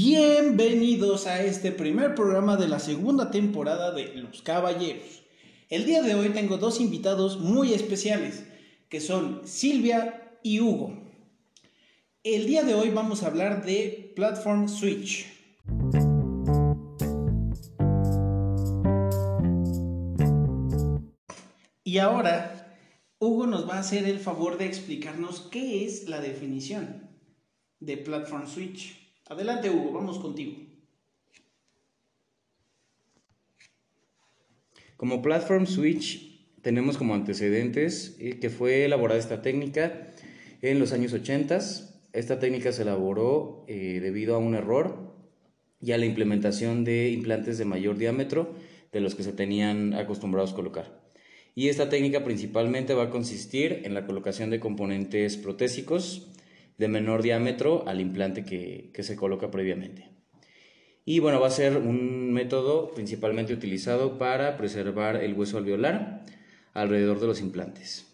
Bienvenidos a este primer programa de la segunda temporada de Los Caballeros. El día de hoy tengo dos invitados muy especiales, que son Silvia y Hugo. El día de hoy vamos a hablar de Platform Switch. Y ahora, Hugo nos va a hacer el favor de explicarnos qué es la definición de Platform Switch. Adelante, Hugo, vamos contigo. Como Platform Switch tenemos como antecedentes eh, que fue elaborada esta técnica en los años 80. Esta técnica se elaboró eh, debido a un error y a la implementación de implantes de mayor diámetro de los que se tenían acostumbrados a colocar. Y esta técnica principalmente va a consistir en la colocación de componentes protésicos de menor diámetro al implante que, se coloca previamente. Y bueno, va a ser un método principalmente utilizado para preservar el hueso alveolar alrededor de los implantes.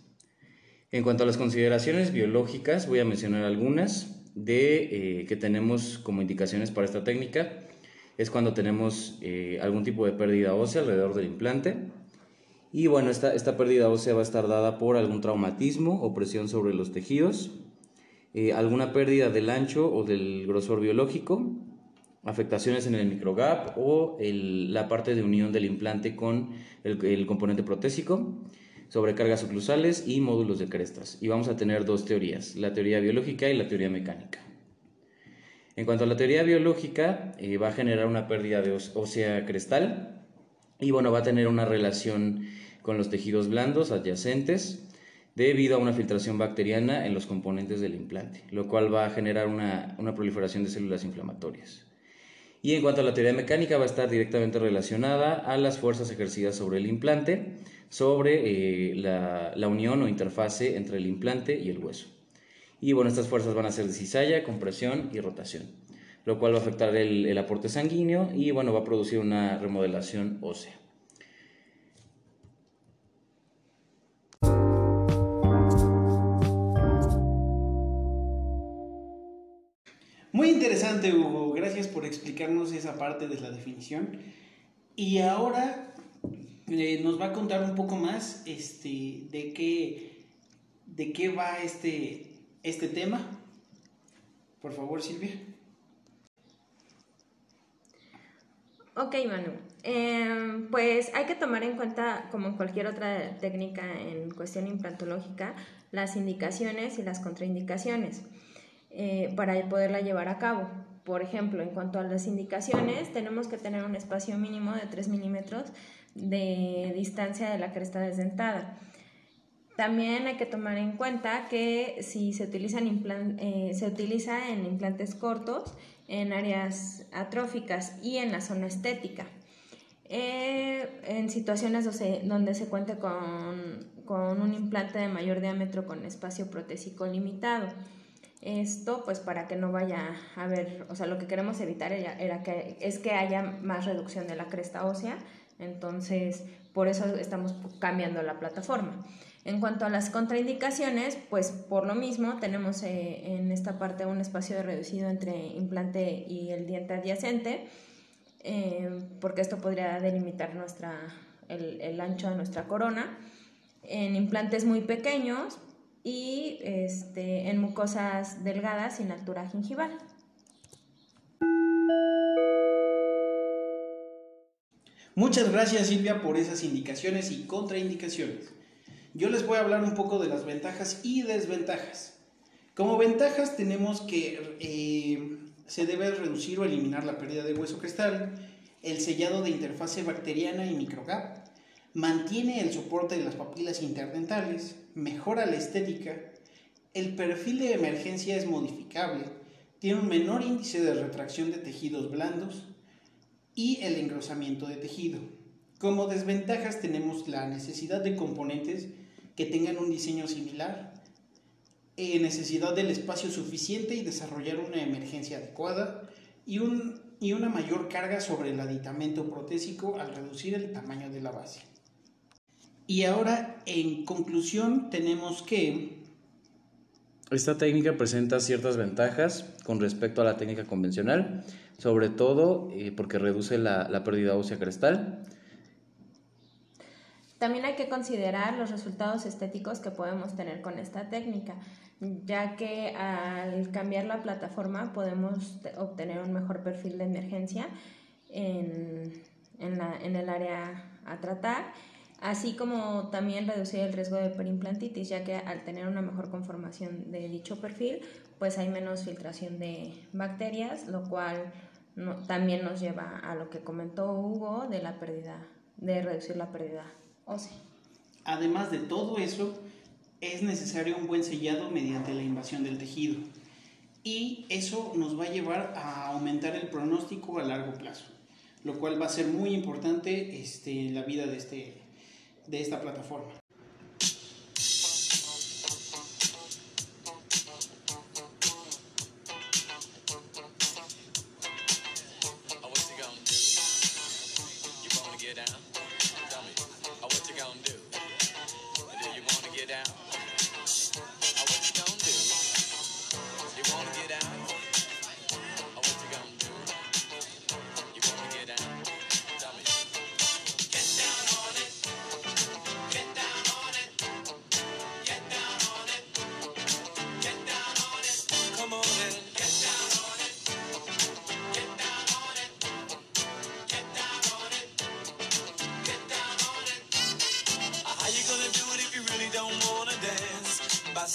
En cuanto a las consideraciones biológicas, voy a mencionar algunas de eh, que tenemos como indicaciones para esta técnica. Es cuando tenemos eh, algún tipo de pérdida ósea alrededor del implante. Y bueno, esta, esta pérdida ósea va a estar dada por algún traumatismo o presión sobre los tejidos, eh, alguna pérdida del ancho o del grosor biológico, afectaciones en el microgap o la parte de unión del implante con el, componente protésico, sobrecargas oclusales y módulos de crestas. Y vamos a tener dos teorías, la teoría biológica y la teoría mecánica. En cuanto a la teoría biológica, eh, va a generar una pérdida de ósea crestal y bueno, va a tener una relación con los tejidos blandos adyacentes debido a una filtración bacteriana en los componentes del implante, lo cual va a generar una, proliferación de células inflamatorias. Y en cuanto a la teoría mecánica, va a estar directamente relacionada a las fuerzas ejercidas sobre el implante, sobre eh, la, unión o interfase entre el implante y el hueso. Y bueno, estas fuerzas van a ser de cizalla, compresión y rotación, lo cual va a afectar el, el aporte sanguíneo y bueno, va a producir una remodelación ósea. Interesante, Hugo. Gracias por explicarnos esa parte de la definición. Y ahora eh, nos va a contar un poco más este, de, qué, de qué va este, este tema. Por favor, Silvia. Ok, Manu. Em, pues hay que tomar en cuenta, como en cualquier otra técnica en cuestión implantológica, las indicaciones y las contraindicaciones. Eh, para poderla llevar a cabo. Por ejemplo, en cuanto a las indicaciones, tenemos que tener un espacio mínimo de 3 milímetros de distancia de la cresta desdentada. También hay que tomar en cuenta que si se, utilizan eh, se utiliza en implantes cortos, en áreas atróficas y en la zona estética. Eh, en situaciones donde se cuente con, con un implante de mayor diámetro con espacio protésico limitado. Esto pues para que no vaya a haber, o sea, lo que queremos evitar era, que, es que haya más reducción de la cresta ósea, entonces por eso estamos cambiando la plataforma. En cuanto a las contraindicaciones, pues por lo mismo tenemos eh, en esta parte un espacio reducido entre implante y el diente adyacente, eh, porque esto podría delimitar nuestra, el, el ancho de nuestra corona. En implantes muy pequeños, y este, en mucosas delgadas sin altura gingival. Muchas gracias Silvia por esas indicaciones y contraindicaciones. Yo les voy a hablar un poco de las ventajas y desventajas. Como ventajas tenemos que eh, se debe reducir o eliminar la pérdida de hueso cristal, el sellado de interfase bacteriana y microgap, mantiene el soporte de las papilas interdentales, mejora la estética, el perfil de emergencia es modificable, tiene un menor índice de retracción de tejidos blandos y el engrosamiento de tejido. Como desventajas tenemos la necesidad de componentes que tengan un diseño similar, eh, necesidad del espacio suficiente y desarrollar una emergencia adecuada y, y una mayor carga sobre el aditamento protésico al reducir el tamaño de la base. Y ahora, en conclusión, tenemos que Esta técnica presenta ciertas ventajas con respecto a la técnica convencional, sobre todo eh, porque reduce la, la pérdida ósea crestal. También hay que considerar los resultados estéticos que podemos tener con esta técnica, ya que al cambiar la plataforma podemos obtener un mejor perfil de emergencia en, en, la, en el área a tratar así como también reducir el riesgo de perimplantitis, ya que al tener una mejor conformación de dicho perfil, pues hay menos filtración de bacterias, lo cual también nos lleva a lo que comentó Hugo de la pérdida, de reducir la pérdida ósea. Además de todo eso, es necesario un buen sellado mediante la invasión del tejido. Y eso nos va a llevar a aumentar el pronóstico a largo plazo, lo cual va a ser muy importante este, en la vida de este, de esta plataforma.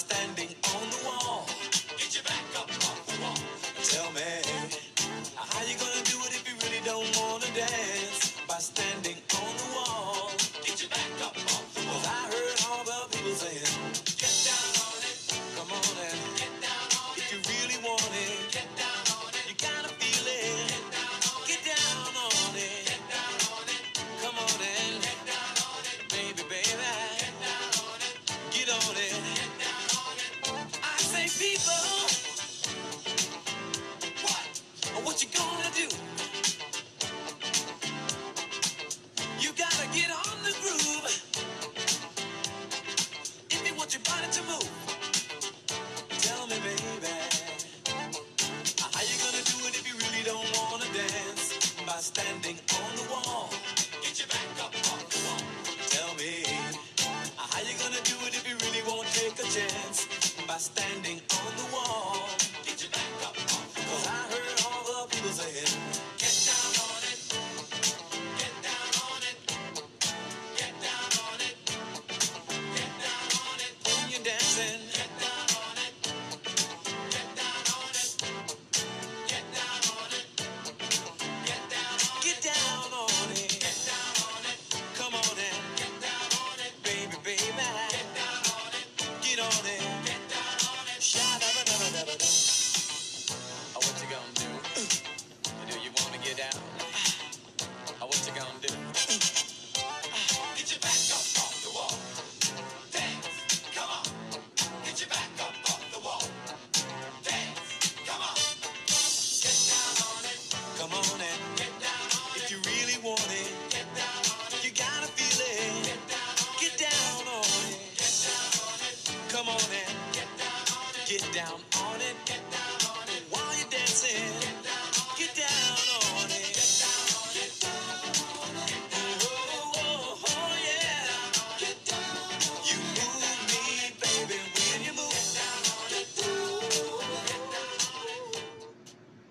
standing on the wall.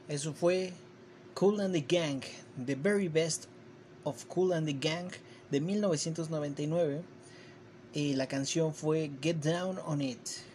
Eso fue Cool and the Gang, The Very Best of Cool and the Gang de 1999. Y la canción fue Get Down on It.